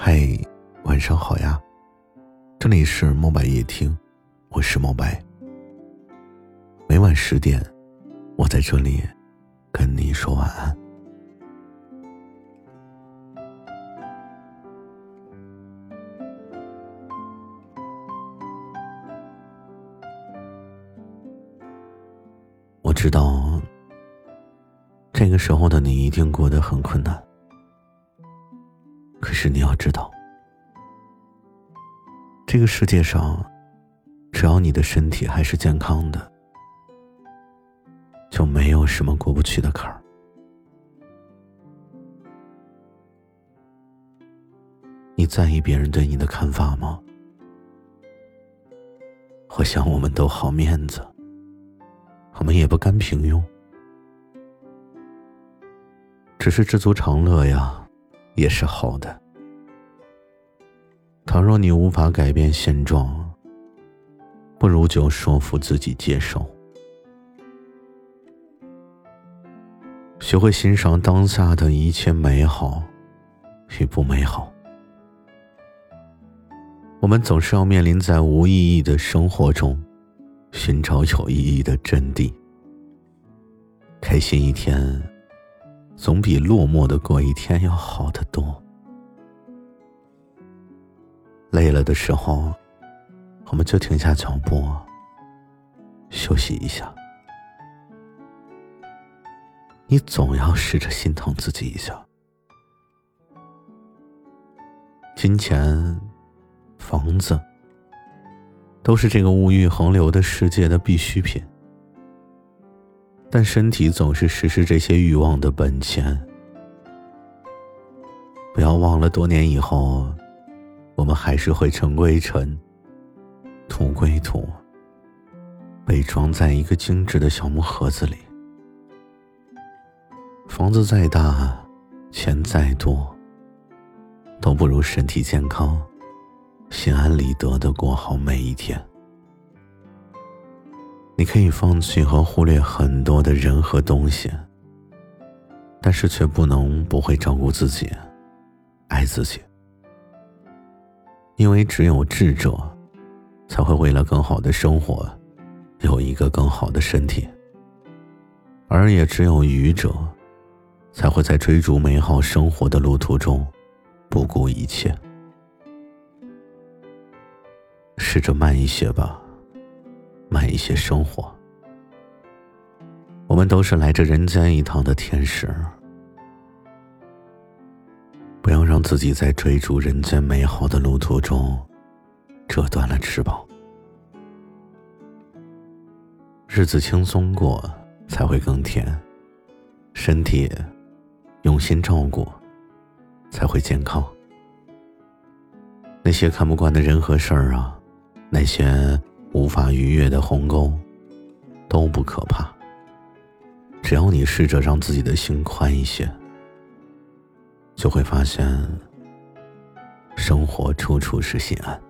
嗨，晚上好呀！这里是墨白夜听，我是墨白。每晚十点，我在这里跟你说晚安。我知道，这个时候的你一定过得很困难。是你要知道，这个世界上，只要你的身体还是健康的，就没有什么过不去的坎儿。你在意别人对你的看法吗？我想我们都好面子，我们也不甘平庸，只是知足常乐呀。也是好的。倘若你无法改变现状，不如就说服自己接受，学会欣赏当下的一切美好与不美好。我们总是要面临在无意义的生活中，寻找有意义的真谛。开心一天。总比落寞的过一天要好得多。了的时候，我们就停下脚步，休息一下。你总要试着心疼自己一下。金钱、房子，都是这个物欲横流的世界的必需品。但身体总是实施这些欲望的本钱。不要忘了，多年以后，我们还是会尘归尘，土归土，被装在一个精致的小木盒子里。房子再大，钱再多，都不如身体健康、心安理得的过好每一天。你可以放弃和忽略很多的人和东西，但是却不能不会照顾自己，爱自己。因为只有智者，才会为了更好的生活，有一个更好的身体。而也只有愚者，才会在追逐美好生活的路途中，不顾一切。试着慢一些吧。慢一些生活。我们都是来这人间一趟的天使，不要让自己在追逐人间美好的路途中折断了翅膀。日子轻松过才会更甜，身体用心照顾才会健康。那些看不惯的人和事儿啊，那些。无法逾越的鸿沟都不可怕，只要你试着让自己的心宽一些，就会发现生活处处是心安。